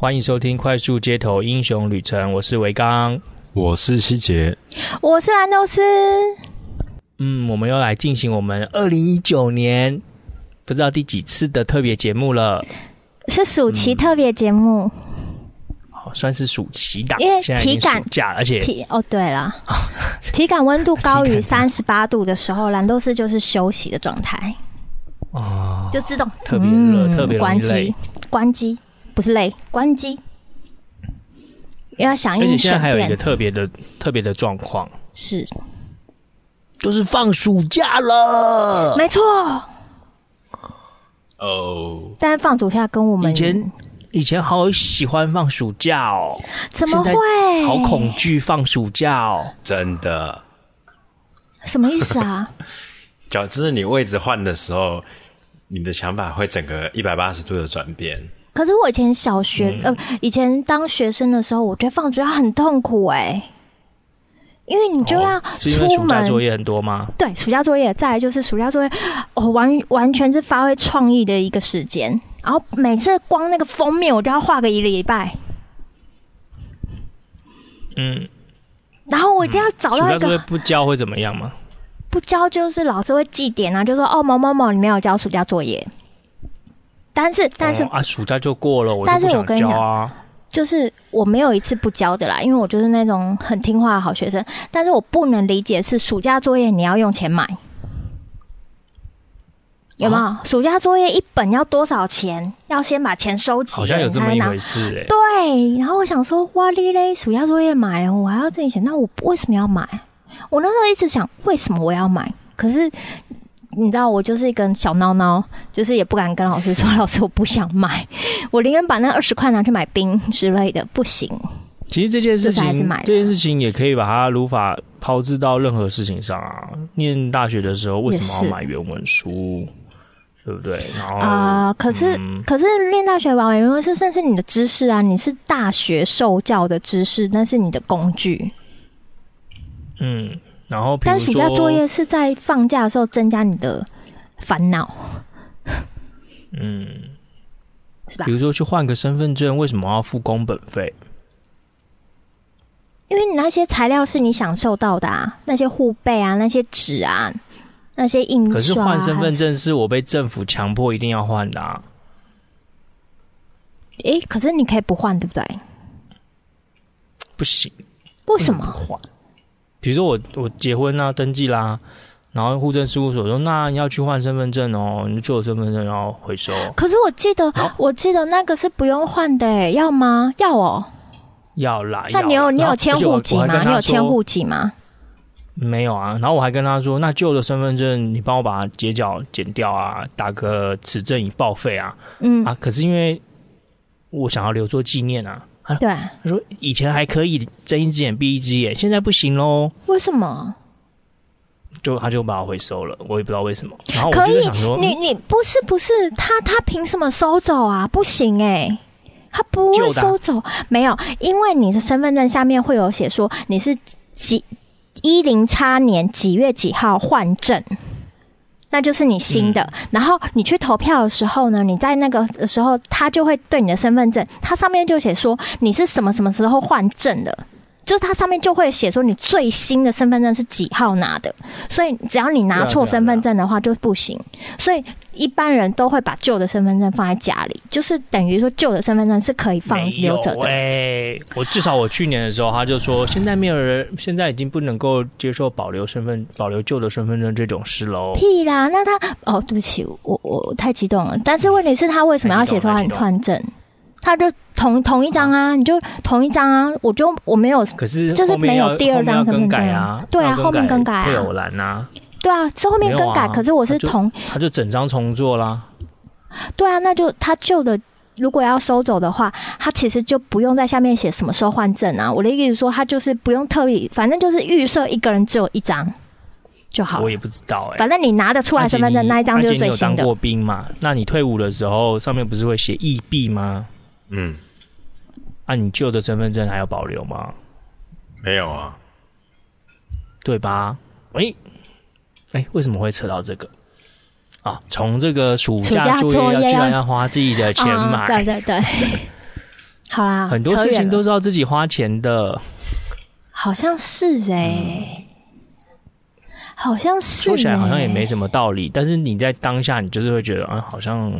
欢迎收听《快速街头英雄旅程》，我是维刚，我是希杰，我是兰豆斯。嗯，我们又来进行我们二零一九年不知道第几次的特别节目了，是暑期特别节目，好、嗯，算是暑期档，因为体感假，而且体哦，对了，体感温度高于 三十八度的时候，兰豆斯就是休息的状态，哦，就自动。特别热，嗯、特别关机，关机。不是累，关机，要响应。而且现在还有一个特别的、特别的状况，是，都是放暑假了，没错。哦、oh，但是放暑假跟我们以前以前好喜欢放暑假哦，怎么会？好恐惧放暑假哦，真的？什么意思啊？就就是你位置换的时候，你的想法会整个一百八十度的转变。可是我以前小学、嗯、呃，以前当学生的时候，我觉得放暑假很痛苦哎、欸，因为你就要出门。暑假作业很多吗？对，暑假作业，再来就是暑假作业，哦，完完全是发挥创意的一个时间。然后每次光那个封面，我都要画个一礼拜。嗯，然后我一定要找到一个。暑假作业不交会怎么样吗？不交就是老师会记点啊，就说哦某某某你没有交暑假作业。但是，但是、哦、啊，暑假就过了，我就不想交啊。但是我跟你讲，就是我没有一次不交的啦，因为我就是那种很听话的好学生。但是我不能理解是暑假作业你要用钱买，有没有？啊、暑假作业一本要多少钱？要先把钱收起，好像有这么一回事哎、欸。对，然后我想说，哇哩嘞，暑假作业买了，我还要自己写，那我为什么要买？我那时候一直想，为什么我要买？可是。你知道我就是一个小孬孬，就是也不敢跟老师说，老师我不想买，我宁愿把那二十块拿去买冰之类的，不行。其实这件事情，这件事情也可以把它如法炮制到任何事情上啊。念大学的时候为什么要买原文书，对不对？然后啊、呃，可是、嗯、可是念大学买原文是算是你的知识啊，你是大学受教的知识，那是你的工具。嗯。然后，但暑假作业是在放假的时候增加你的烦恼，嗯，是吧？比如说去换个身份证，为什么要付工本费？因为你那些材料是你享受到的啊，那些护背啊，那些纸啊，那些印刷啊。可是换身份证是我被政府强迫一定要换的啊。诶，可是你可以不换，对不对？不行，为什么？不换？比如说我我结婚啦、啊，登记啦，然后户政事务所说，那你要去换身份证哦，你就旧的身份证然后回收。可是我记得我记得那个是不用换的诶，要吗？要哦，要啦。那你有你有迁户籍吗？你有迁户籍吗？没有啊。然后我还跟他说，那旧的身份证你帮我把它截角剪掉啊，打个此证已报废啊。嗯啊，可是因为我想要留作纪念啊。对，他说以前还可以睁一只眼闭一只眼，现在不行喽。为什么？就他就把我回收了，我也不知道为什么。然后我就想说，你你不是不是他他凭什么收走啊？不行哎、欸，他不会收走，没有，因为你的身份证下面会有写说你是几一零叉年几月几号换证。那就是你新的、嗯，然后你去投票的时候呢，你在那个的时候，他就会对你的身份证，它上面就写说你是什么什么时候换证的，就是它上面就会写说你最新的身份证是几号拿的，所以只要你拿错身份证的话就不行，所以。一般人都会把旧的身份证放在家里，就是等于说旧的身份证是可以放留着的。哎，我至少我去年的时候，他就说现在没有人，现在已经不能够接受保留身份、保留旧的身份证这种事喽。屁啦！那他哦，对不起，我我太激动了。但是问题是，他为什么要写说你换证？他就同同一张啊，你就同一张啊，我就我没有，可是就是没有第二张身份证啊。对啊，后面更改啊，配偶栏啊。对啊，是后面更改，啊、可是我是同他，就整张重做啦。对啊，那就他旧的如果要收走的话，他其实就不用在下面写什么时候换证啊。我的意思说，他就是不用特意，反正就是预设一个人只有一张就好。我也不知道哎、欸，反正你拿得出来身份证那一张就是最新的。你有当过兵嘛？那你退伍的时候上面不是会写役毕吗？嗯，那、啊、你旧的身份证还要保留吗？没有啊，对吧？喂。哎，为什么会扯到这个？啊，从这个暑假作业要居然要花自己的钱买，哦、对对对。好啦，很多事情都是要自己花钱的。好像是哎、欸，嗯、好像是、欸、说起来好像也没什么道理，但是你在当下你就是会觉得啊，好像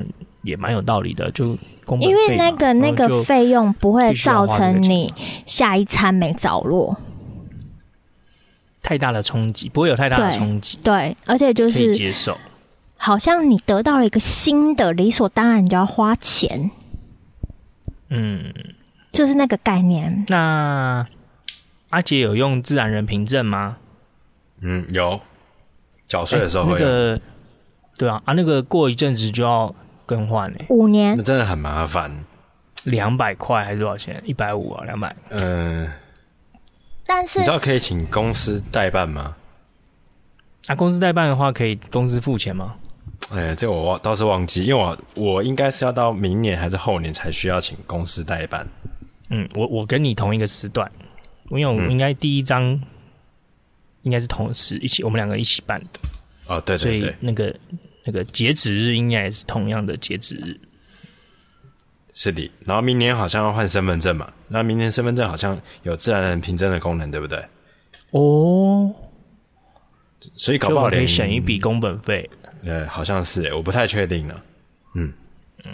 也蛮有道理的，就因为那个那个费用不会造成你下一餐没着落，太大的冲击不会有太大的冲击，对，而且就是接受，好像你得到了一个新的，理所当然你就要花钱，嗯，就是那个概念。那。阿杰有用自然人凭证吗？嗯，有。缴税的时候会有、欸、那个，对啊，啊，那个过一阵子就要更换嘞、欸，五年，那真的很麻烦。两百块还是多少钱？一百五啊，两百。嗯，但是你知道可以请公司代办吗？啊，公司代办的话，可以公司付钱吗？哎、欸，这我忘倒是忘记，因为我我应该是要到明年还是后年才需要请公司代办。嗯，我我跟你同一个时段。因为我应该第一张应该是同时一起，我们两个一起办的哦，对对对，所以那个那个截止日应该也是同样的截止日，是的。然后明年好像要换身份证嘛，那明年身份证好像有自然人凭证的功能，对不对？哦，所以搞不好可以省一笔工本费。呃，好像是，我不太确定了。嗯嗯。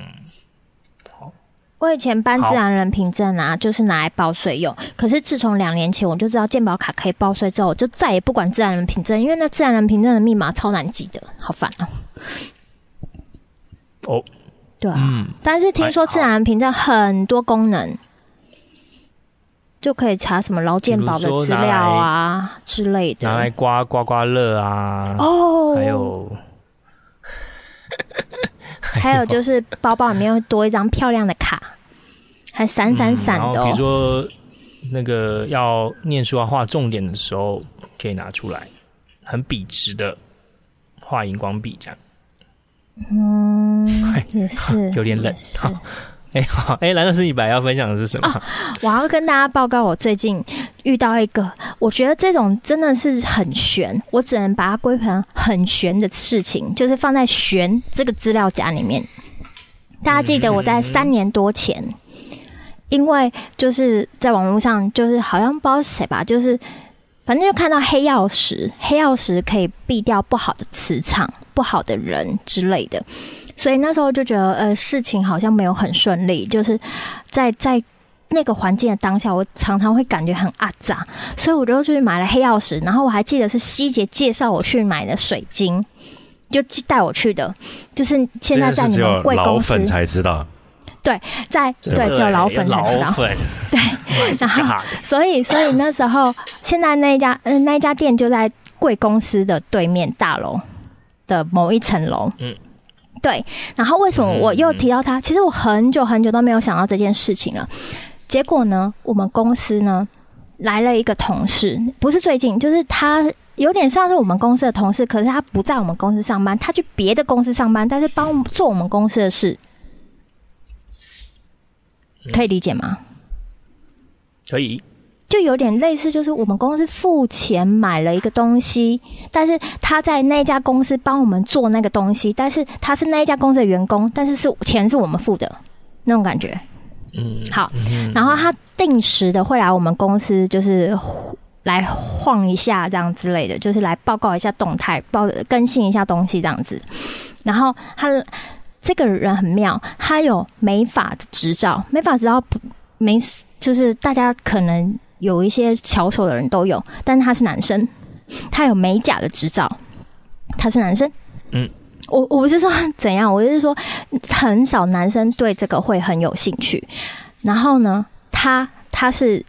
我以前办自然人凭证啊，就是拿来报税用。可是自从两年前我就知道健保卡可以报税之后，我就再也不管自然人凭证，因为那自然人凭证的密码超难记的，好烦哦。哦，对啊，嗯、但是听说自然人凭证很多功能，就可以查什么劳健保的资料啊之类的，拿来刮刮刮乐啊，哦，还有。还有就是包包里面会多一张漂亮的卡，还闪闪闪的、哦。比如说那个要念书要画重点的时候，可以拿出来，很笔直的画荧光笔这样。嗯，也是 有点冷。哎，好，哎，蓝老师，你本来要分享的是什么？哦，我要跟大家报告，我最近遇到一个，我觉得这种真的是很悬，我只能把它归成很悬的事情，就是放在“悬”这个资料夹里面。大家记得我在三年多前，嗯、因为就是在网络上，就是好像不知道谁吧，就是反正就看到黑曜石，黑曜石可以避掉不好的磁场、不好的人之类的。所以那时候就觉得，呃，事情好像没有很顺利，就是在在那个环境的当下，我常常会感觉很阿杂，所以我就去买了黑曜石，然后我还记得是希杰介绍我去买的水晶，就带我去的，就是现在在你们贵公司。老粉才知道，对，在对，只有老粉才知道，对，然后所以所以那时候现在那一家嗯、呃、那一家店就在贵公司的对面大楼的某一层楼，嗯。对，然后为什么我又提到他？其实我很久很久都没有想到这件事情了。结果呢，我们公司呢来了一个同事，不是最近，就是他有点像是我们公司的同事，可是他不在我们公司上班，他去别的公司上班，但是帮做我们公司的事，可以理解吗？可以。就有点类似，就是我们公司付钱买了一个东西，但是他在那家公司帮我们做那个东西，但是他是那一家公司的员工，但是是钱是我们付的那种感觉。嗯，好，然后他定时的会来我们公司，就是来晃一下这样之类的，就是来报告一下动态，报更新一下东西这样子。然后他这个人很妙，他有美法的执照，美法执照不没，就是大家可能。有一些巧手的人都有，但是他是男生，他有美甲的执照，他是男生。嗯，我我不是说怎样，我就是说很少男生对这个会很有兴趣。然后呢，他他是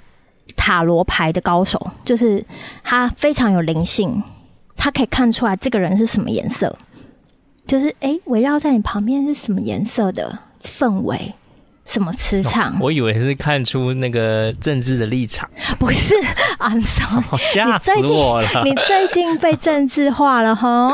塔罗牌的高手，就是他非常有灵性，他可以看出来这个人是什么颜色，就是哎，围绕在你旁边是什么颜色的氛围。什么磁场？哦？我以为是看出那个政治的立场，不是？I'm sorry，吓死我了！你最近被政治化了哈？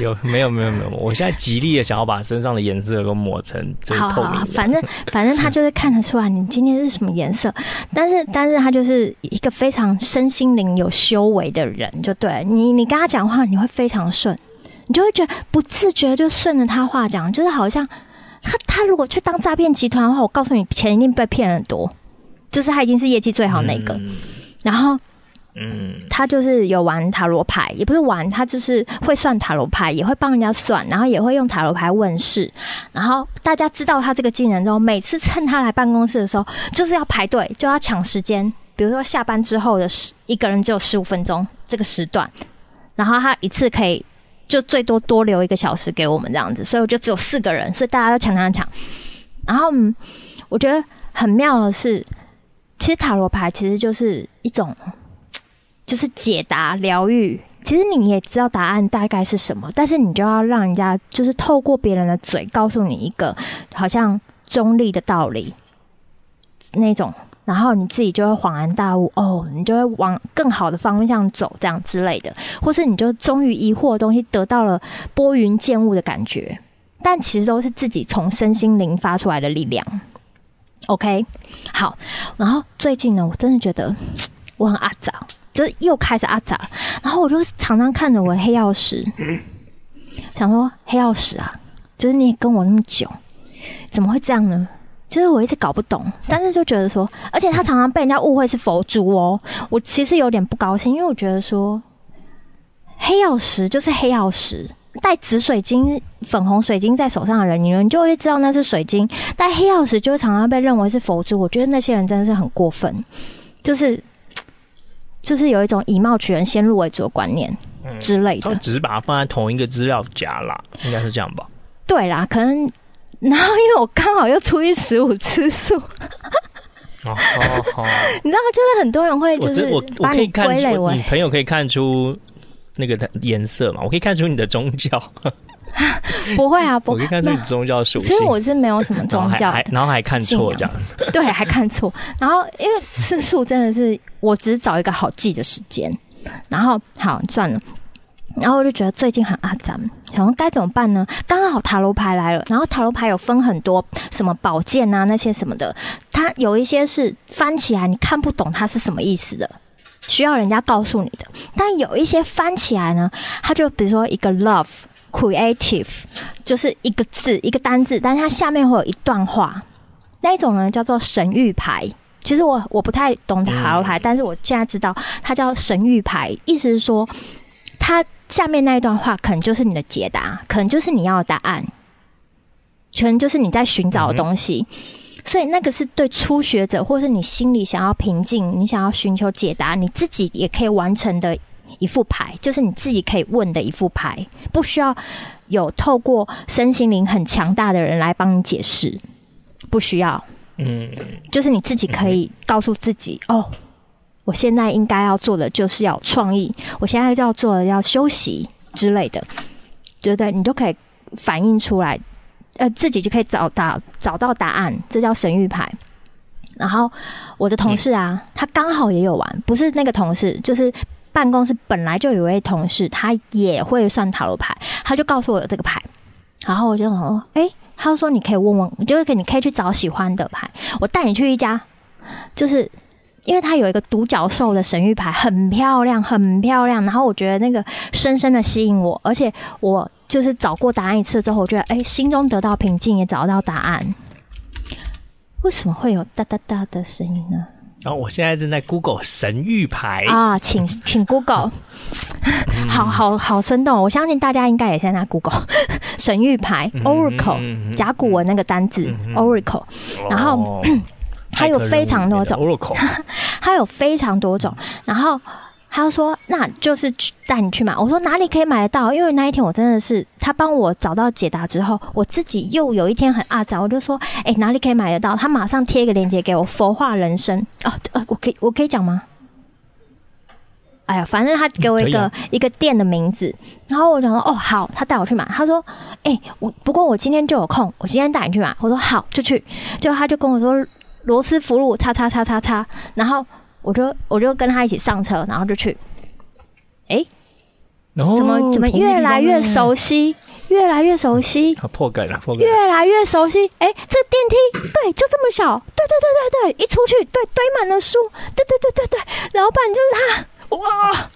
有 没有没有没有？我现在极力的想要把身上的颜色都抹成最透明好，反正反正他就是看得出来你今天是什么颜色，但是但是他就是一个非常身心灵有修为的人，就对你你跟他讲话你会非常顺，你就会觉得不自觉就顺着他话讲，就是好像。他他如果去当诈骗集团的话，我告诉你，钱一定被骗很多。就是他已经是业绩最好那个，嗯、然后，嗯，他就是有玩塔罗牌，也不是玩，他就是会算塔罗牌，也会帮人家算，然后也会用塔罗牌问事。然后大家知道他这个技能之后，每次趁他来办公室的时候，就是要排队，就要抢时间。比如说下班之后的十一个人只有十五分钟这个时段，然后他一次可以就最多多留一个小时给我们这样子，所以我就只有四个人，所以大家都抢抢抢。然后我觉得很妙的是。其实塔罗牌其实就是一种，就是解答疗愈。其实你也知道答案大概是什么，但是你就要让人家就是透过别人的嘴告诉你一个好像中立的道理那种，然后你自己就会恍然大悟哦，你就会往更好的方向走，这样之类的，或是你就终于疑惑的东西得到了拨云见雾的感觉，但其实都是自己从身心灵发出来的力量。OK，好，然后最近呢，我真的觉得我很阿杂，就是又开始阿杂，然后我就常常看着我的黑曜石，想说黑曜石啊，就是你也跟我那么久，怎么会这样呢？就是我一直搞不懂，但是就觉得说，而且他常常被人家误会是佛珠哦，我其实有点不高兴，因为我觉得说黑曜石就是黑曜石。戴紫水晶、粉红水晶在手上的人，你们就会知道那是水晶；戴黑曜石就会常常被认为是佛珠。我觉得那些人真的是很过分，就是就是有一种以貌取人、先入为主的观念之类的。他只是把它放在同一个资料夹啦，应该是这样吧？对啦，可能然后因为我刚好又初一十五吃素，哦哦你知道，就是很多人会就是我我可以看出，你朋友可以看出。那个颜色嘛，我可以看出你的宗教。不会啊，不会，我可以看出你宗教属性。其实我是没有什么宗教，然后还看错这样。对，还看错。然后因为吃素真的是，我只找一个好记的时间。然后好算了。然后我就觉得最近很阿脏，想说该怎么办呢？刚好塔罗牌来了，然后塔罗牌有分很多什么宝剑啊那些什么的，它有一些是翻起来你看不懂它是什么意思的。需要人家告诉你的，但有一些翻起来呢，它就比如说一个 love creative，就是一个字一个单字，但是它下面会有一段话，那一种呢叫做神谕牌。其实我我不太懂塔罗牌，但是我现在知道它叫神谕牌，意思是说它下面那一段话可能就是你的解答，可能就是你要的答案，可能就是你在寻找的东西。嗯所以那个是对初学者，或是你心里想要平静，你想要寻求解答，你自己也可以完成的一副牌，就是你自己可以问的一副牌，不需要有透过身心灵很强大的人来帮你解释，不需要。嗯，就是你自己可以告诉自己，哦，我现在应该要做的就是要创意，我现在要做的要休息之类的，对不对？你就可以反映出来。呃，自己就可以找到找到答案，这叫神谕牌。然后我的同事啊，他刚好也有玩，不是那个同事，就是办公室本来就有一位同事，他也会算塔罗牌，他就告诉我有这个牌。然后我就说，哎、他说你可以问问，就是你可以去找喜欢的牌，我带你去一家，就是因为它有一个独角兽的神谕牌，很漂亮，很漂亮。然后我觉得那个深深的吸引我，而且我。就是找过答案一次之后，我觉得哎、欸，心中得到平静，也找到答案。为什么会有哒哒哒的声音呢？然后、哦、我现在正在 Google 神谕牌啊，请请 Google，好好好生动。我相信大家应该也在那 Google 神谕牌 Oracle 甲骨文那个单字 Oracle，然后 它有非常多种它 有非常多种，然后。他就说：“那就是带你去买。”我说：“哪里可以买得到？”因为那一天我真的是他帮我找到解答之后，我自己又有一天很阿杂，我就说：“哎、欸，哪里可以买得到？”他马上贴一个链接给我，佛化人生哦，呃，我可以我可以讲吗？哎呀，反正他给我一个、嗯啊、一个店的名字，然后我就说：“哦，好。”他带我去买。他说：“哎、欸，我不过我今天就有空，我今天带你去买。”我说：“好，就去。”就他就跟我说：“罗斯福路，叉叉叉叉叉。”然后。我就我就跟他一起上车，然后就去。哎、欸，哦、怎么怎么越来越熟悉，越来越熟悉。他破梗了，破梗。越来越熟悉。哎、欸，这个电梯，对，就这么小。对对对对对，一出去，对，堆满了书。对对对对对，老板就是他。哇，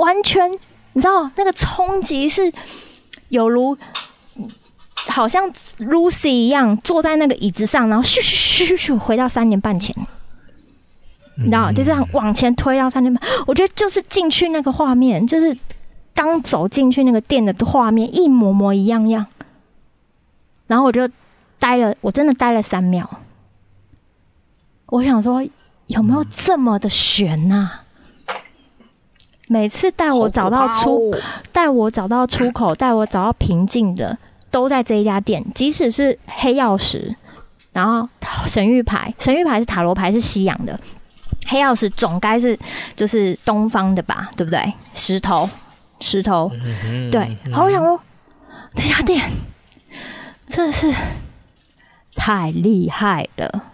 完全，你知道那个冲击是有如好像 Lucy 一样坐在那个椅子上，然后咻咻咻咻回到三年半前，你知道，就这样往前推到三年半。我觉得就是进去那个画面，就是刚走进去那个店的画面，一模模一样样。然后我就待了，我真的待了三秒。我想说，有没有这么的悬呐？每次带我找到出，带我找到出口，带我找到平静的，都在这一家店。即使是黑曜石，然后神谕牌，神谕牌是塔罗牌，是西洋的，黑曜石总该是就是东方的吧？对不对？石头，石头，对。好，我想说，这家店真的是太厉害了。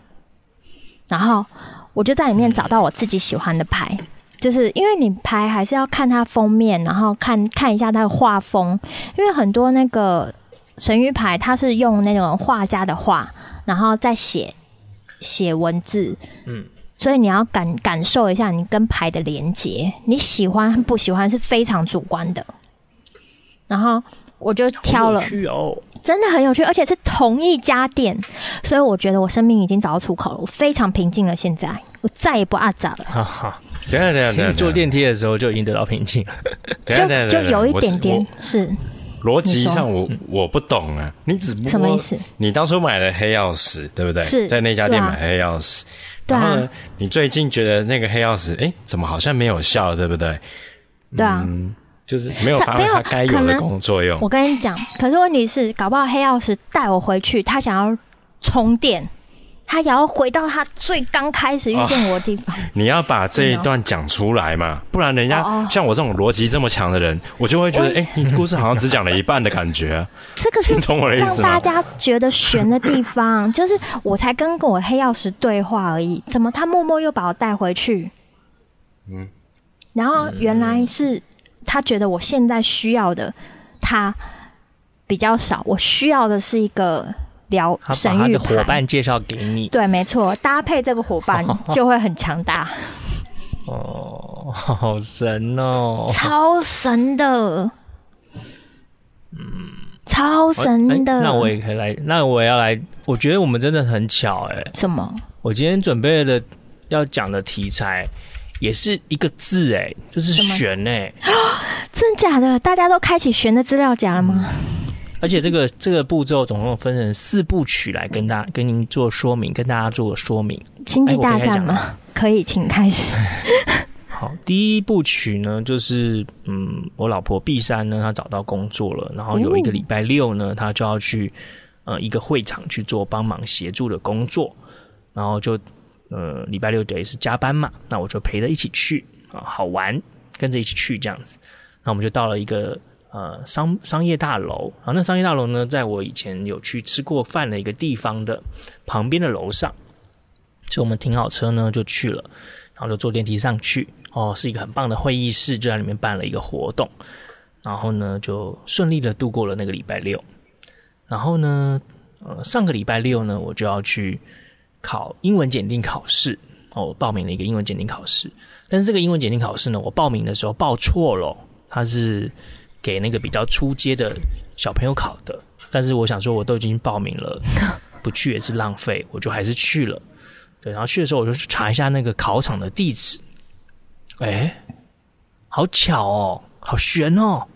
然后我就在里面找到我自己喜欢的牌，就是因为你牌还是要看它封面，然后看看一下它的画风，因为很多那个神谕牌它是用那种画家的画，然后再写写文字，嗯，所以你要感感受一下你跟牌的连接，你喜欢不喜欢是非常主观的，然后。我就挑了，哦、真的很有趣，而且是同一家店，所以我觉得我生命已经找到出口了，我非常平静了。现在我再也不阿杂了。哈哈，等下等下等下，坐电梯的时候就已经得到平静了。等下等下，就有一点点是逻辑上我我不懂啊，你只不过什么意思？你当初买了黑曜石，对不对？是在那家店买黑曜石，对啊、然后呢，你最近觉得那个黑曜石，哎，怎么好像没有效，对不对？对啊。嗯就是没有发挥它该有的功作用。我跟你讲，可是问题是，搞不好黑曜石带我回去，他想要充电，他也要回到他最刚开始遇见我的地方。哦、你要把这一段讲出来嘛，不然人家像我这种逻辑这么强的人，我就会觉得，哎、欸，你故事好像只讲了一半的感觉、啊。这个是 让大家觉得悬的地方，就是我才跟我黑曜石对话而已，怎么他默默又把我带回去？嗯，然后原来是。他觉得我现在需要的他比较少，我需要的是一个疗神諭牌。他的伙伴介绍给你，对，没错，搭配这个伙伴 就会很强大。哦，好神哦，超神的，嗯，超神的。那我也可以来，那我也要来。我觉得我们真的很巧，哎，什么？我今天准备的要讲的题材。也是一个字哎，就是悬哎，真的假的？大家都开启悬的资料夹了吗？而且这个这个步骤总共分成四部曲来跟大跟您做说明，跟大家做个说明。星际大战吗？可以，请开始。好，第一部曲呢，就是嗯，我老婆碧珊呢，她找到工作了，然后有一个礼拜六呢，她就要去呃一个会场去做帮忙协助的工作，然后就。呃，礼拜六等于是加班嘛，那我就陪着一起去啊，好玩，跟着一起去这样子。那我们就到了一个呃商商业大楼，然后那商业大楼呢，在我以前有去吃过饭的一个地方的旁边的楼上，所以我们停好车呢就去了，然后就坐电梯上去，哦，是一个很棒的会议室，就在里面办了一个活动，然后呢就顺利的度过了那个礼拜六。然后呢，呃，上个礼拜六呢，我就要去。考英文检定考试。哦，我报名了一个英文检定考试，但是这个英文检定考试呢，我报名的时候报错了，它是给那个比较初阶的小朋友考的。但是我想说，我都已经报名了，不去也是浪费，我就还是去了。对，然后去的时候我就去查一下那个考场的地址，哎，好巧哦，好悬哦。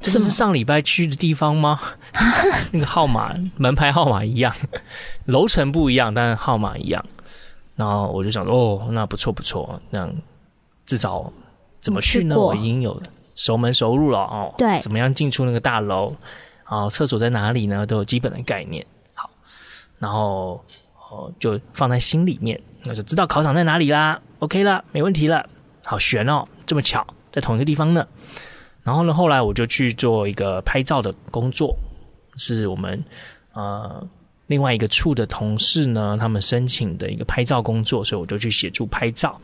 这是上礼拜去的地方吗？那个号码门牌号码一样，楼层不一样，但是号码一样。然后我就想说，哦，那不错不错，那样至少怎么去呢？我已经有熟门熟路了哦。对，怎么样进出那个大楼？啊，厕所在哪里呢？都有基本的概念。好，然后哦，就放在心里面，那就知道考场在哪里啦。OK 了，没问题了。好悬哦，这么巧，在同一个地方呢。然后呢，后来我就去做一个拍照的工作，是我们呃另外一个处的同事呢，他们申请的一个拍照工作，所以我就去协助拍照，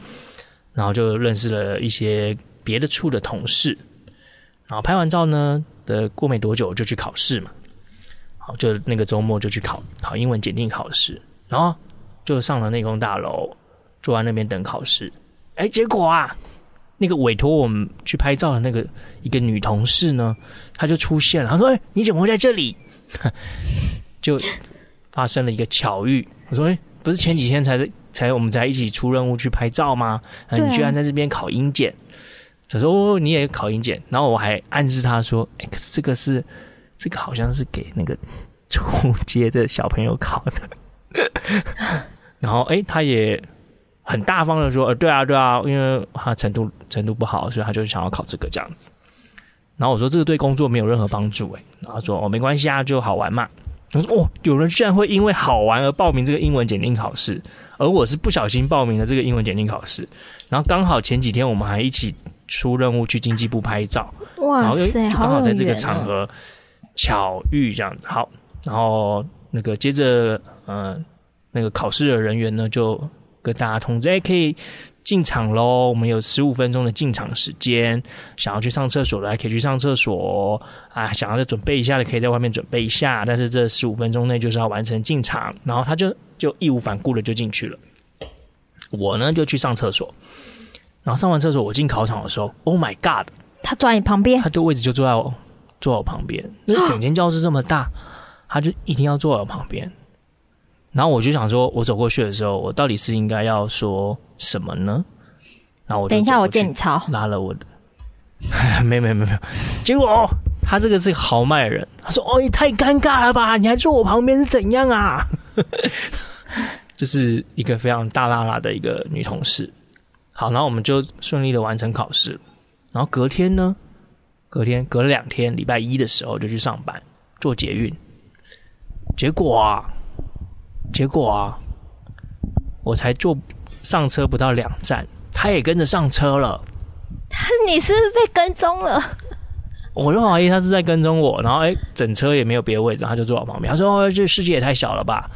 然后就认识了一些别的处的同事，然后拍完照呢的过没多久就去考试嘛，好，就那个周末就去考考英文检定考试，然后就上了内功大楼，坐在那边等考试，哎，结果啊。那个委托我们去拍照的那个一个女同事呢，她就出现了。她说：“哎，你怎么会在这里？” 就发生了一个巧遇。我说：“哎、欸，不是前几天才才我们才一起出任务去拍照吗？啊、你居然在这边考英检？”他说：“哦，你也考英检。”然后我还暗示他说：“哎、可是这个是这个好像是给那个初阶的小朋友考的。”然后哎、他也很大方的说：“呃，对啊，对啊，因为他程度程度不好，所以他就想要考这个这样子。”然后我说：“这个对工作没有任何帮助。”哎，然后说：“哦，没关系啊，就好玩嘛。”我说：“哦，有人居然会因为好玩而报名这个英文检定考试，而我是不小心报名了这个英文检定考试。然后刚好前几天我们还一起出任务去经济部拍照，哇然后又就刚好在这个场合巧遇这样子。好，然后那个接着，嗯、呃，那个考试的人员呢就跟大家通知，哎，可以。”进场喽！我们有十五分钟的进场时间，想要去上厕所的还可以去上厕所啊，想要再准备一下的可以在外面准备一下，但是这十五分钟内就是要完成进场，然后他就就义无反顾的就进去了。我呢就去上厕所，然后上完厕所我进考场的时候，Oh my God！他坐在你旁边，他的位置就坐在我坐在我旁边，那 整间教室这么大，他就一定要坐在我旁边。然后我就想说，我走过去的时候，我到底是应该要说什么呢？然后我等一下，我借你抄，拉了我的，没没没没有。结果他这个是豪迈的人，他说：“哦，你太尴尬了吧？你还坐我旁边是怎样啊？” 这是一个非常大拉拉的一个女同事。好，然后我们就顺利的完成考试。然后隔天呢，隔天隔了两天，礼拜一的时候就去上班，做捷运。结果啊。结果啊，我才坐上车不到两站，他也跟着上车了。你是不是被跟踪了？我就怀疑他是在跟踪我，然后哎，整车也没有别的位置，他就坐我旁边。他说：“哦，这世界也太小了吧！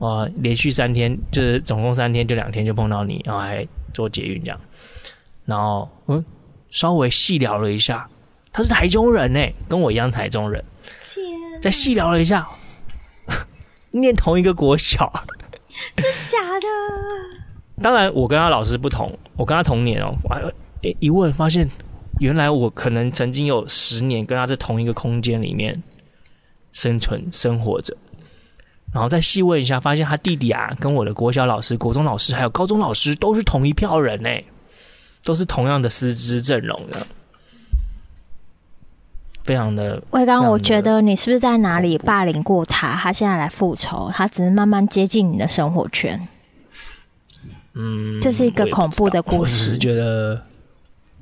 哇，连续三天，就是总共三天，就两天就碰到你，然后还坐捷运这样。然后嗯，稍微细聊了一下，他是台中人呢，跟我一样台中人。天，再细聊了一下。”念同一个国小，真假的？当然，我跟他老师不同，我跟他同年哦。哎，一问发现，原来我可能曾经有十年跟他在同一个空间里面生存生活着。然后再细问一下，发现他弟弟啊，跟我的国小老师、国中老师还有高中老师都是同一票人呢，都是同样的师资阵容的。非常的，魏刚，我觉得你是不是在哪里霸凌过他？他现在来复仇，他只是慢慢接近你的生活圈。嗯，这是一个恐怖的故事。我只是觉得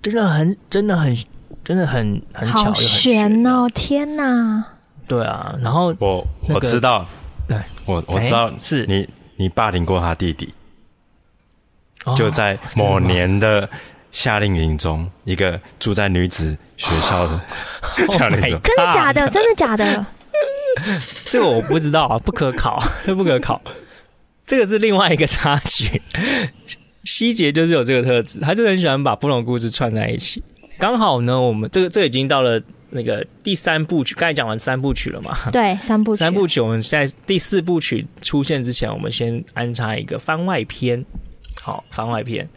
真的很、真的很、真的很很巧，好悬哦！天哪！对啊，然后我我知道，对，我我知道是你，你霸凌过他弟弟，就在某年的。夏令营中，一个住在女子学校的 夏令营，真的假的？真的假的？这个我不知道啊，不可考，不可考。这个是另外一个插曲。希杰就是有这个特质，他就很喜欢把不同故事串在一起。刚好呢，我们这个这已经到了那个第三部曲，刚才讲完三部曲了嘛？对，三部曲。三部曲，我们在第四部曲出现之前，我们先安插一个番外篇。好，番外篇。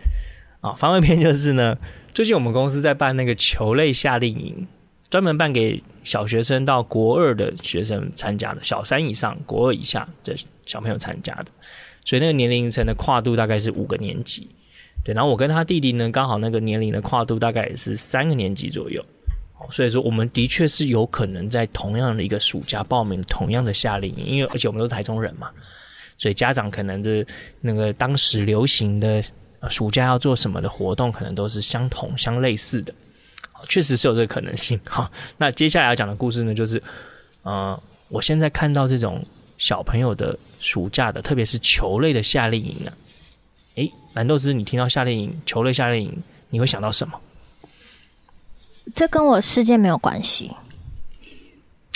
啊，番外篇就是呢，最近我们公司在办那个球类夏令营，专门办给小学生到国二的学生参加的，小三以上、国二以下的小朋友参加的，所以那个年龄层的跨度大概是五个年级。对，然后我跟他弟弟呢，刚好那个年龄的跨度大概也是三个年级左右。所以说我们的确是有可能在同样的一个暑假报名同样的夏令营，因为而且我们都是台中人嘛，所以家长可能的那个当时流行的。暑假要做什么的活动，可能都是相同、相类似的，确实是有这个可能性。哈，那接下来要讲的故事呢，就是，呃，我现在看到这种小朋友的暑假的，特别是球类的夏令营啊，诶，蓝豆汁，你听到夏令营、球类夏令营，你会想到什么？这跟我世界没有关系。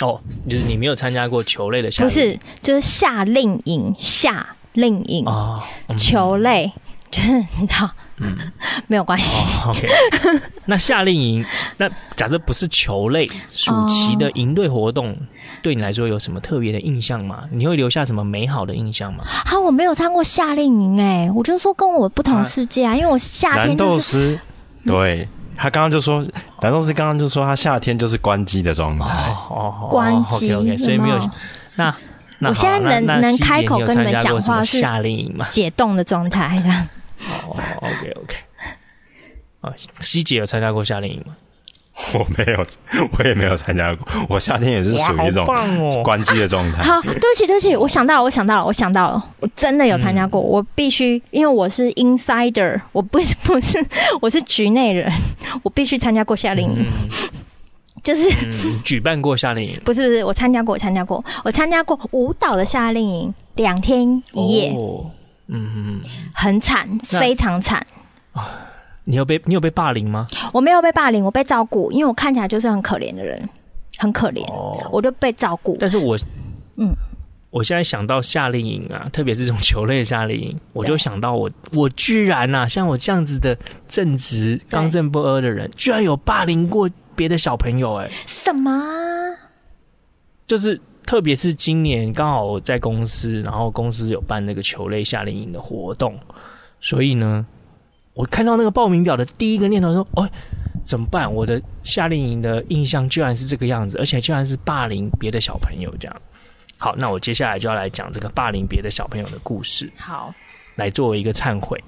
哦，就是你没有参加过球类的夏不是，就是夏令营、夏令营啊，哦、球类。就是你知道，嗯，没有关系。哦、OK，那夏令营，那假设不是球类，暑期的营队活动，对你来说有什么特别的印象吗？你会留下什么美好的印象吗？啊，我没有参过夏令营，哎，我就说跟我不同世界啊，啊因为我夏天就是。对，他刚刚就说，蓝老师刚刚就说他夏天就是关机的状态。哦，关机，OK OK，所以没有。那那我现在能能开口跟你们讲话是夏令营吗？解冻的状态。哦，OK OK。啊，希姐有参加过夏令营吗？我没有，我也没有参加过。我夏天也是属于一种关机的状态。好，对不起，对不起，我想到了，我想到了，我想到了，我真的有参加过。嗯、我必须，因为我是 insider，我不是不是，我是局内人，我必须参加过夏令营。嗯、就是、嗯、举办过夏令营？不是不是，我参加过，我参加过，我参加过舞蹈的夏令营，两天一夜。哦、嗯哼，很惨，非常惨啊。你有被你有被霸凌吗？我没有被霸凌，我被照顾，因为我看起来就是很可怜的人，很可怜，哦、我就被照顾。但是我，嗯，我现在想到夏令营啊，特别是这种球类夏令营，我就想到我，我居然啊，像我这样子的正直、刚正不阿的人，居然有霸凌过别的小朋友、欸，哎，什么？就是特别是今年刚好我在公司，然后公司有办那个球类夏令营的活动，所以呢。我看到那个报名表的第一个念头说：“哦，怎么办？我的夏令营的印象居然是这个样子，而且居然是霸凌别的小朋友这样。”好，那我接下来就要来讲这个霸凌别的小朋友的故事。好，来作为一个忏悔。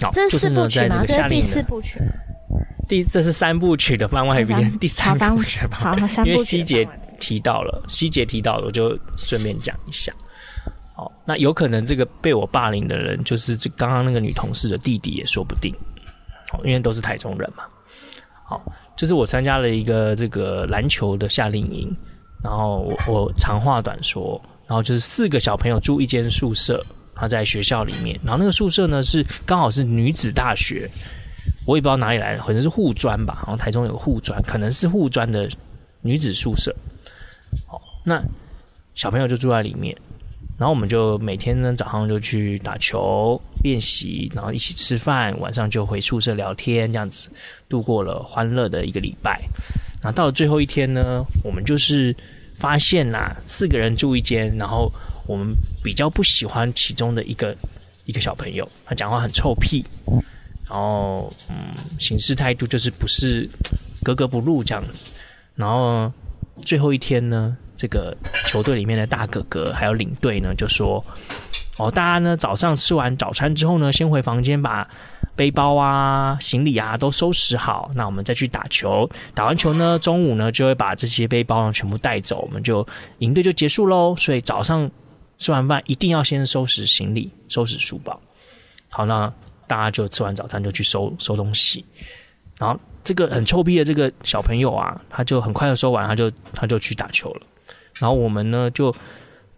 好，这是四部曲吗？这是第四部曲。第这是三部曲的番外篇，第三部曲吧。好，三部曲。因为希杰提到了，希杰提到了，我就顺便讲一下。哦，那有可能这个被我霸凌的人，就是这刚刚那个女同事的弟弟也说不定。哦，因为都是台中人嘛。好，就是我参加了一个这个篮球的夏令营，然后我我长话短说，然后就是四个小朋友住一间宿舍，他在学校里面，然后那个宿舍呢是刚好是女子大学，我也不知道哪里来的，可能是护专吧，然后台中有个护专，可能是护专的女子宿舍。好，那小朋友就住在里面。然后我们就每天呢早上就去打球练习，然后一起吃饭，晚上就回宿舍聊天，这样子度过了欢乐的一个礼拜。然后到了最后一天呢，我们就是发现呐，四个人住一间，然后我们比较不喜欢其中的一个一个小朋友，他讲话很臭屁，然后嗯，行事态度就是不是格格不入这样子。然后最后一天呢。这个球队里面的大哥哥还有领队呢，就说：“哦，大家呢早上吃完早餐之后呢，先回房间把背包啊、行李啊都收拾好。那我们再去打球。打完球呢，中午呢就会把这些背包呢全部带走，我们就营队就结束喽。所以早上吃完饭一定要先收拾行李、收拾书包。好，那大家就吃完早餐就去收收东西。然后这个很臭屁的这个小朋友啊，他就很快的收完，他就他就去打球了。”然后我们呢就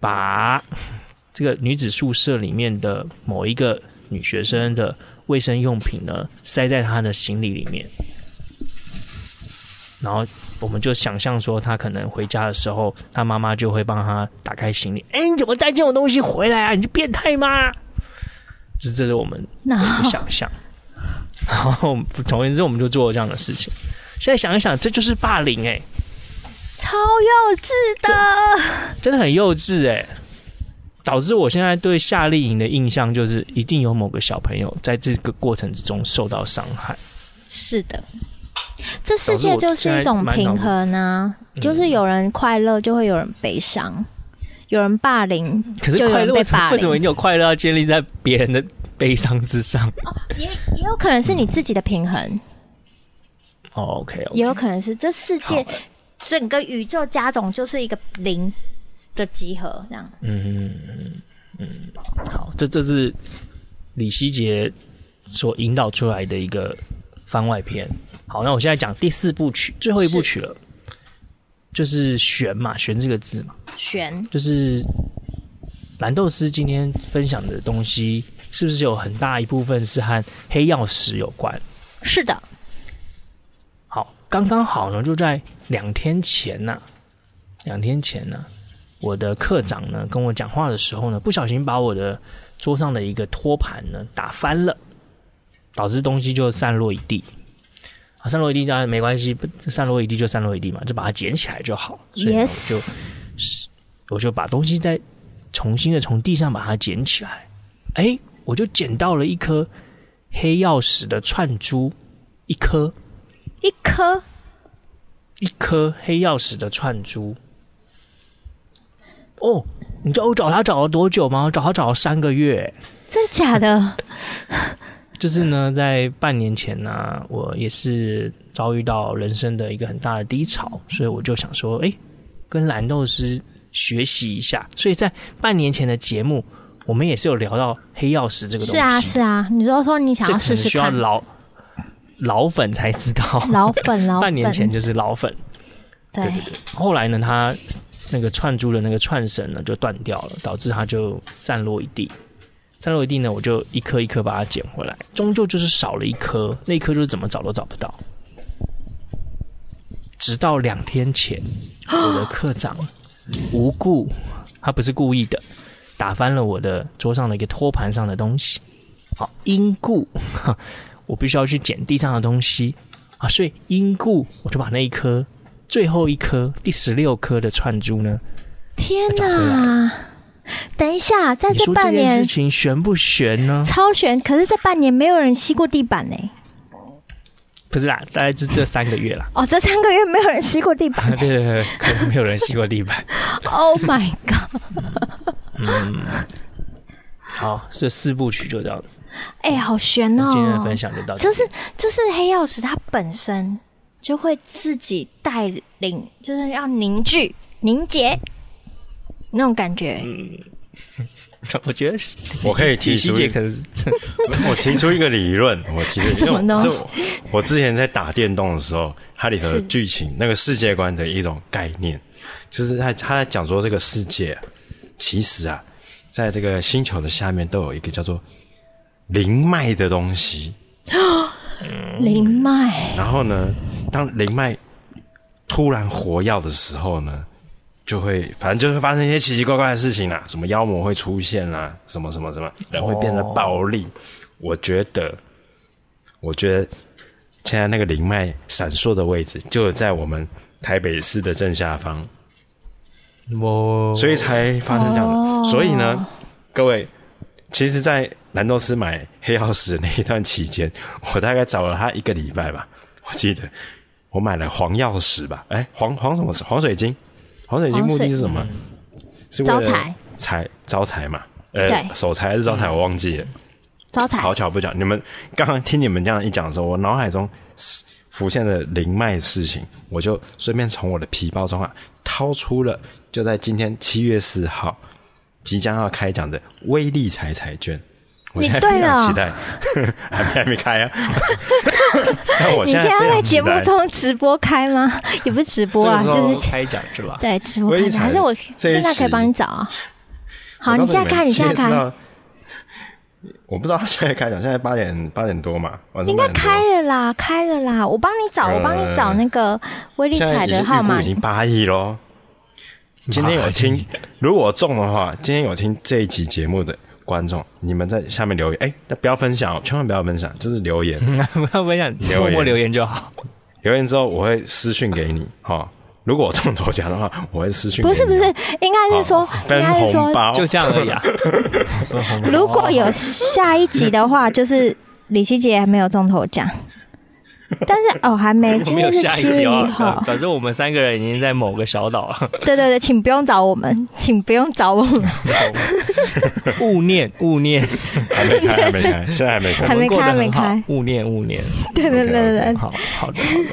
把 这个女子宿舍里面的某一个女学生的卫生用品呢塞在她的行李里面，然后我们就想象说她可能回家的时候，她妈妈就会帮她打开行李。哎，你怎么带这种东西回来啊？你是变态吗？就是这是我们想象。然后总而言之，我们就做了这样的事情。现在想一想，这就是霸凌哎。超幼稚的，真的很幼稚哎，导致我现在对夏令营的印象就是，一定有某个小朋友在这个过程之中受到伤害。是的，这世界就是一种平衡啊，就是有人快乐就会有人悲伤，有人霸凌，可是快乐为什么你有快乐要建立在别人的悲伤之上？哦，也也有可能是你自己的平衡。哦，OK，也有可能是这世界。整个宇宙加总就是一个零的集合，这样。嗯嗯嗯，好，这这是李希杰所引导出来的一个番外篇。好，那我现在讲第四部曲，最后一部曲了，是就是“玄”嘛，“玄”这个字嘛，“玄”就是蓝豆丝今天分享的东西，是不是有很大一部分是和黑曜石有关？是的。刚刚好呢，就在两天前呐、啊，两天前呢、啊，我的课长呢跟我讲话的时候呢，不小心把我的桌上的一个托盘呢打翻了，导致东西就散落一地。啊，散落一地当然没关系，散落一地就散落一地嘛，就把它捡起来就好。所以我就.我就把东西再重新的从地上把它捡起来。哎，我就捡到了一颗黑曜石的串珠。一颗，一颗，一颗黑曜石的串珠。哦，你知道我找他找了多久吗？我找他找了三个月。真假的？就是呢，在半年前呢、啊，我也是遭遇到人生的一个很大的低潮，所以我就想说，哎，跟蓝豆师学习一下。所以在半年前的节目，我们也是有聊到黑曜石这个东西。是啊，是啊，你说说你想要试试看，需要老老粉才知道，老粉。半年前就是老粉，对，对对对。后来呢，他那个串珠的那个串绳呢就断掉了，导致它就散落一地。散落一地呢，我就一颗一颗把它捡回来，终究就是少了一颗，那一颗就是怎么找都找不到。直到两天前，我的课长无故，他不是故意的，打翻了我的桌上的一个托盘上的东西。好，因故我必须要去捡地上的东西啊，所以因故我就把那一颗最后一颗第十六颗的串珠呢，天哪！等一下，在这半年，事情悬不悬呢？超悬！可是这半年没有人吸过地板呢。不是啦，大概是这三个月啦。哦，这三个月没有人吸过地板。对对对，可能没有人吸过地板。Oh my god！嗯，好，这四部曲就这样子。哎、欸，好悬哦！今天的分享就到这。就是就是黑曜石，它本身就会自己带领，就是要凝聚凝结。那种感觉，嗯，我觉得 我可以提出，可是我提出一个理论，我提出什么呢？我之前在打电动的时候，它里头的剧情那个世界观的一种概念，就是他他在讲说这个世界啊，其实啊，在这个星球的下面都有一个叫做灵脉的东西，灵脉。然后呢，当灵脉突然活跃的时候呢？就会，反正就会发生一些奇奇怪怪的事情啦，什么妖魔会出现啦，什么什么什么，人会变得暴力。Oh. 我觉得，我觉得现在那个灵脉闪烁的位置，就在我们台北市的正下方。我、oh. 所以才发生这样的。Oh. 所以呢，各位，其实，在兰豆斯买黑曜石那一段期间，我大概找了他一个礼拜吧。我记得我买了黄曜石吧，哎，黄黄什么石？黄水晶。黄水晶目的是什么？是招财，财招财嘛？呃，守财还是招财？我忘记了。招财。好巧不巧，你们刚刚听你们这样一讲的时候，我脑海中浮现的灵脉事情，我就顺便从我的皮包中啊掏出了，就在今天七月四号即将要开奖的威力彩彩券。我现在非常期待，还没还没开啊！我现在要在节目中直播开吗？也不是直播啊，就是开奖是吧？对，直播开奖。还是我现在可以帮你找啊？好，你现在开，你现在开。我不知道现在开奖，现在八点八点多嘛，应该开了啦，开了啦。我帮你找，我帮你找那个威力彩的号码。已经八亿喽！今天有听，如果中的话，今天有听这一集节目的。观众，你们在下面留言，哎，那不要分享哦，千万不要分享，就是留言，不要分享，默默留言就好。留言之后我会私讯给你，哈。如果我中头奖的话，我会私讯。不是不是，应该是说，应该是说，就这样而已啊。如果有下一集的话，就是李希杰还没有中头奖。但是哦，还没，今天是七月一号。可是我们三个人已经在某个小岛了。对对对，请不用找我们，请不用找我们。勿念勿念，还没开，还没开，现在还没开，还没开，还没开。勿念勿念，对对对对对，好好的好的。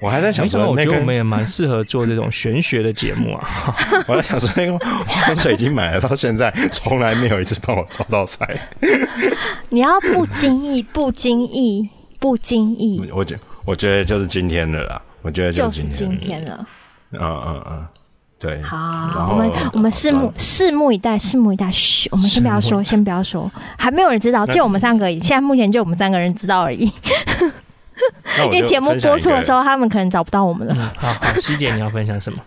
我还在想说，我觉得我们也蛮适合做这种玄学的节目啊。我在想说，那个黄水晶买了到现在，从来没有一次帮我招到财。你要不经意，不经意。不经意，我觉我觉得就是今天的啦。我觉得就是今天，今天了。嗯嗯嗯，对。好，我们我们拭目拭目以待，拭目以待。嘘，我们先不要说，先不要说，还没有人知道，就我们三个而已。现在目前就我们三个人知道而已。因为节目播出的时候，他们可能找不到我们了。好好，希姐，你要分享什么？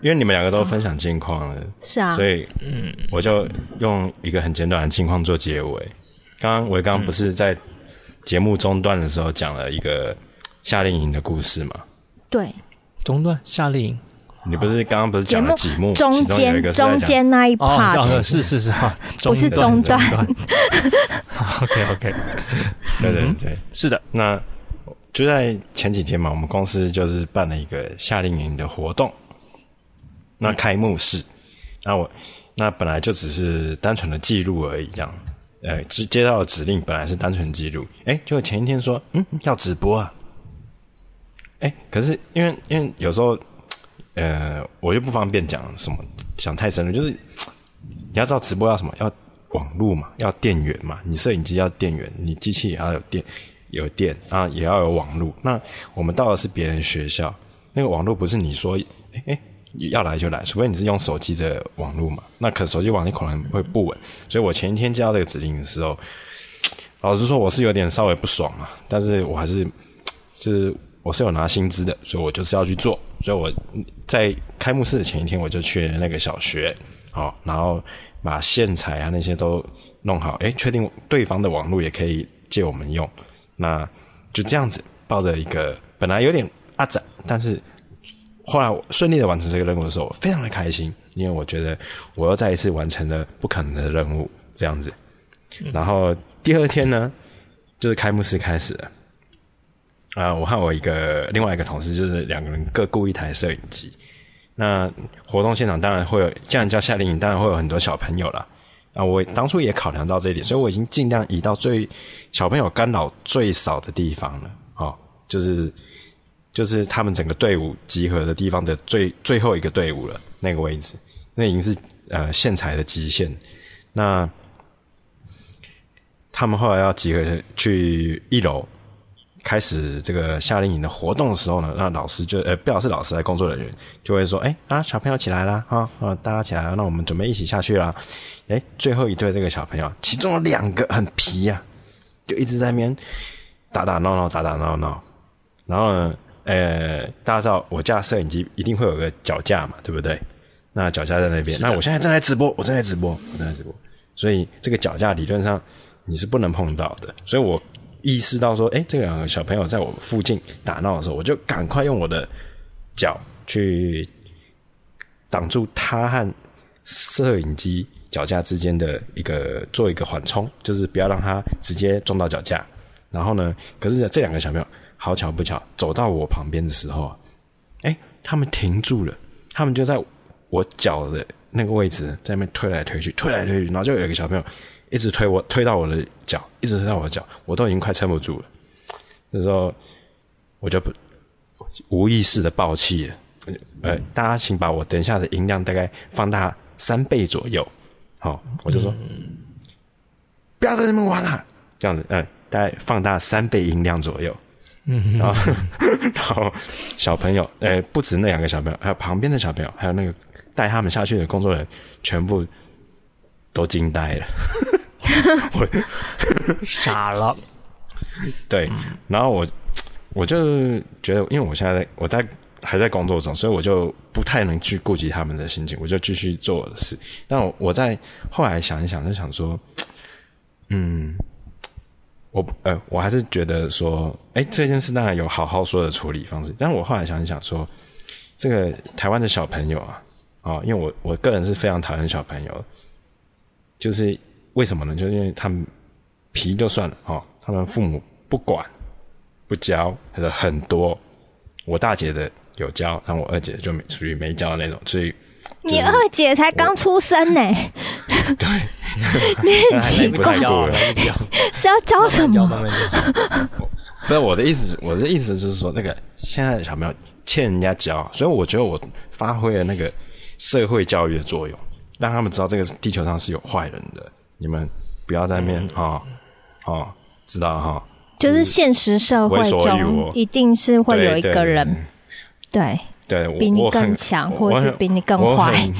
因为你们两个都分享近况了，是啊，所以嗯，我就用一个很简短的近况做结尾。刚刚我刚刚不是在。节目中断的时候讲了一个夏令营的故事嘛？对，中断夏令营，你不是刚刚不是讲了几幕？中间中间那一 part 是是是 哈，不是中断。OK OK，对对对，是的。那就在前几天嘛，我们公司就是办了一个夏令营的活动，那开幕式，那我那本来就只是单纯的记录而已，这样，呃，接接到的指令本来是单纯记录，哎，就前一天说，嗯，要直播啊，哎，可是因为因为有时候，呃，我又不方便讲什么，讲太深了，就是你要知道直播要什么，要网络嘛，要电源嘛，你摄影机要电源，你机器也要有电。有电啊，也要有网络。那我们到的是别人学校，那个网络不是你说，哎哎，要来就来，除非你是用手机的网络嘛。那可手机网络可能会不稳，所以我前一天接到这个指令的时候，老实说我是有点稍微不爽啊。但是我还是就是我是有拿薪资的，所以我就是要去做。所以我在开幕式的前一天，我就去那个小学，好，然后把线材啊那些都弄好，哎，确定对方的网络也可以借我们用。那就这样子抱着一个本来有点阿展，但是后来顺利的完成这个任务的时候，我非常的开心，因为我觉得我又再一次完成了不可能的任务，这样子。然后第二天呢，就是开幕式开始了。啊，我和我一个另外一个同事，就是两个人各雇一台摄影机。那活动现场当然会有，既然叫夏令营，当然会有很多小朋友啦。啊，我当初也考量到这一点，所以我已经尽量移到最小朋友干扰最少的地方了。哦，就是就是他们整个队伍集合的地方的最最后一个队伍了，那个位置，那已经是呃线材的极限。那他们后来要集合去一楼。开始这个夏令营的活动的时候呢，那老师就呃，不老师老师来工作人员就会说，哎啊，小朋友起来啦，哈啊，大家起来了，那我们准备一起下去啦。哎，最后一对这个小朋友，其中有两个很皮呀、啊，就一直在那边打打闹闹，打打闹闹。然后呢，呃，大家知道我架摄影机一定会有个脚架嘛，对不对？那脚架在那边，那我现在正在直播，我正在直播，我正在直播，所以这个脚架理论上你是不能碰到的，所以我。意识到说，哎，这两个小朋友在我附近打闹的时候，我就赶快用我的脚去挡住他和摄影机脚架之间的一个做一个缓冲，就是不要让它直接撞到脚架。然后呢，可是这两个小朋友好巧不巧走到我旁边的时候，哎，他们停住了，他们就在我脚的那个位置在那边推来推去，推来推去，然后就有一个小朋友。一直推我，推到我的脚，一直推到我的脚，我都已经快撑不住了。那时候我就不无意识的爆气了。呃，大家请把我等一下的音量大概放大三倍左右。好，我就说、嗯、不要在那边玩了，这样子，嗯，大概放大三倍音量左右。嗯，然后 然后小朋友，呃，不止那两个小朋友，还有旁边的小朋友，还有那个带他们下去的工作人员，全部都惊呆了。我傻了，对，然后我我就觉得，因为我现在在我在还在工作中，所以我就不太能去顾及他们的心情，我就继续做我的事。但我我在后来想一想，就想说，嗯，我呃，我还是觉得说，哎，这件事当然有好好说的处理方式。但我后来想一想说，这个台湾的小朋友啊，啊、因为我我个人是非常讨厌小朋友，就是。为什么呢？就是因为他们皮就算了哦，他们父母不管不教，很多。我大姐的有教，但我二姐就没属于没教的那种。所以你二姐才刚出生呢，对，你很奇怪，是要教什么？不是我的意思，我的意思就是说，那个现在的小朋友欠人家教，所以我觉得我发挥了那个社会教育的作用，让他们知道这个地球上是有坏人的。你们不要在那边啊，哦，知道哈？就是现实社会中，一定是会有一个人，对对，比你更强，或是比你更坏。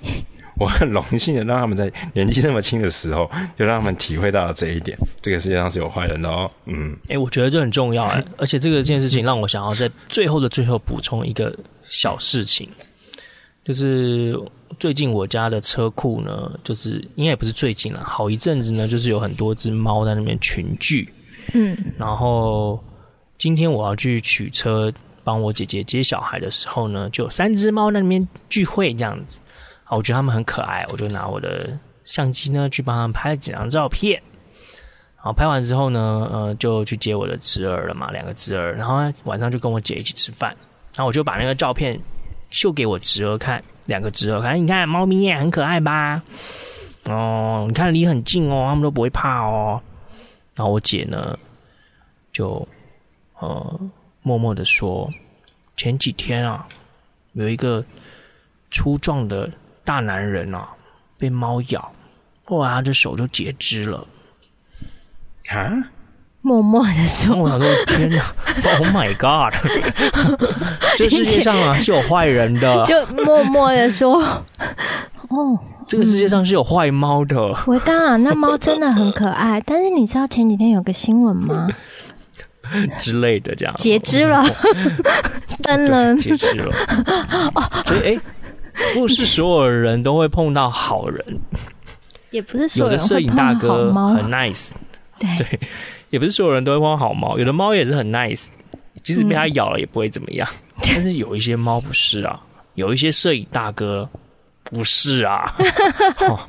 我很荣幸的让他们在年纪这么轻的时候，就让他们体会到了这一点：这个世界上是有坏人的哦。嗯，哎，我觉得这很重要哎，而且这个件事情让我想要在最后的最后补充一个小事情，就是。最近我家的车库呢，就是应该也不是最近了，好一阵子呢，就是有很多只猫在那边群聚。嗯，然后今天我要去取车，帮我姐姐接小孩的时候呢，就三只猫在那边聚会这样子。啊，我觉得它们很可爱，我就拿我的相机呢去帮他们拍了几张照片。然后，拍完之后呢，呃，就去接我的侄儿了嘛，两个侄儿，然后，晚上就跟我姐一起吃饭，然后我就把那个照片秀给我侄儿看，两个侄儿看，你看猫咪也很可爱吧？哦，你看离很近哦，他们都不会怕哦。然后我姐呢，就呃默默的说，前几天啊，有一个粗壮的大男人啊，被猫咬，后来他的手就截肢了。啊！默默的说：“我想说，天哪！Oh my God！这世界上啊是有坏人的。”就默默的说：“哦，这个世界上是有坏猫的。”我当然，那猫真的很可爱。但是你知道前几天有个新闻吗？之类的这样。截肢了，登了，截肢了。哦，所以哎，不是所有人都会碰到好人，也不是所有的摄影大哥很 nice。对，也不是所有人都会碰到好猫，有的猫也是很 nice，即使被它咬了也不会怎么样。嗯、但是有一些猫不是啊，有一些摄影大哥不是啊。哦、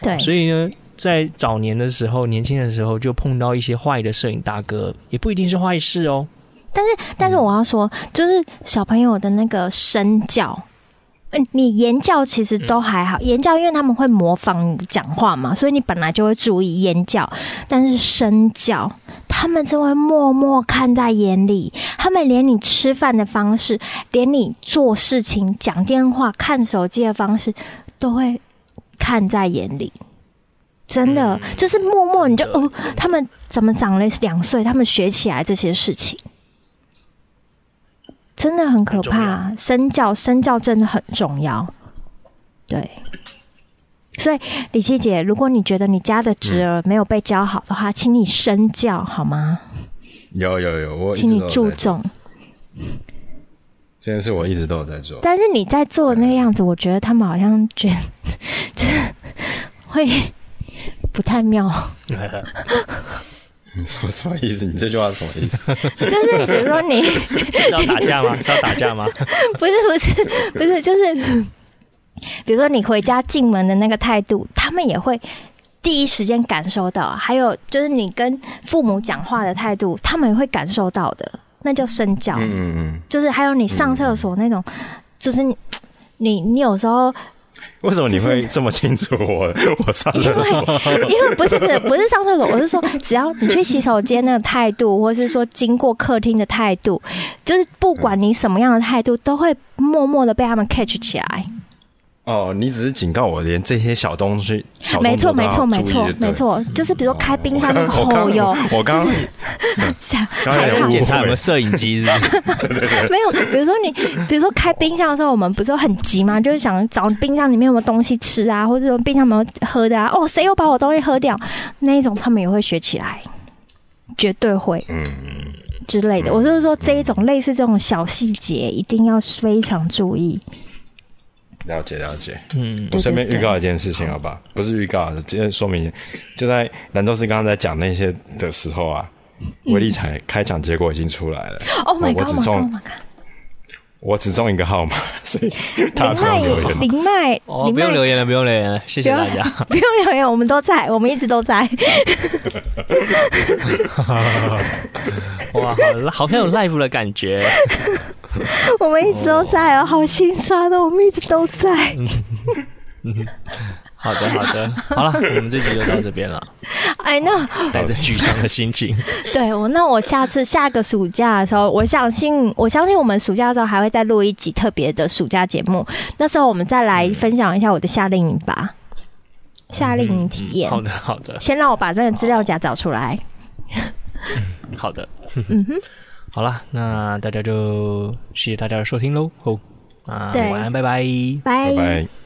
对，所以呢，在早年的时候，年轻的时候就碰到一些坏的摄影大哥，也不一定是坏事哦。但是，但是我要说，嗯、就是小朋友的那个身教。你言教其实都还好，言教因为他们会模仿你讲话嘛，所以你本来就会注意言教。但是身教，他们就会默默看在眼里，他们连你吃饭的方式，连你做事情、讲电话、看手机的方式，都会看在眼里。真的，就是默默你就哦，他们怎么长了两岁，他们学起来这些事情。真的很可怕，身教身教真的很重要。对，所以李七姐，如果你觉得你家的侄儿没有被教好的话，嗯、请你身教好吗？有有有，我请你注重。这件事我一直都有在做，但是你在做的那个样子，我觉得他们好像觉得，就是会不太妙。你说什么意思？你这句话是什么意思？就是比如说你 是要打架吗？是要打架吗？不是不是不是，就是比如说你回家进门的那个态度，他们也会第一时间感受到。还有就是你跟父母讲话的态度，他们也会感受到的，那叫身教。嗯嗯。就是还有你上厕所那种，就是你你你有时候。为什么你会这么清楚我？就是、我上厕所，因为不是不是不是上厕所，我是说，只要你去洗手间那个态度，或是说经过客厅的态度，就是不管你什么样的态度，都会默默的被他们 catch 起来。哦，你只是警告我，连这些小东西，小没错，没错，没错，没错，就是比如说开冰箱那个后油，我刚 刚想还要检查有没有摄影机，是不是？没有，比如说你，比如说开冰箱的时候，我们不是很急吗？就是想找冰箱里面有没有东西吃啊，或者说冰箱有没有喝的啊？哦，谁又把我东西喝掉？那一种他们也会学起来，绝对会，嗯之类的。我就是说这一种类似这种小细节，一定要非常注意。了解了解，嗯，我顺便预告一件事情，好吧？不是预告，直接说明，就在兰州师刚刚在讲那些的时候啊，威力彩开奖结果已经出来了。Oh my god！我只中，我只中一个号码，所以他不用留言。林麦，哦，不用留言了，不用留言了，谢谢大家。不用留言，我们都在，我们一直都在。哇，好，好像有 live 的感觉。我们一直都在哦，好心酸哦，我们一直都在。嗯，好的，好的，好了，我们这集就到这边了。哎，那带着沮丧的心情，对我，那我下次下个暑假的时候，我相信，我相信我们暑假的时候还会再录一集特别的暑假节目，那时候我们再来分享一下我的夏令营吧。夏令营体验，好的，好的。先让我把那个资料夹找出来。好的，嗯哼。好了，那大家就谢谢大家的收听喽。好，啊，晚安，拜拜，拜拜。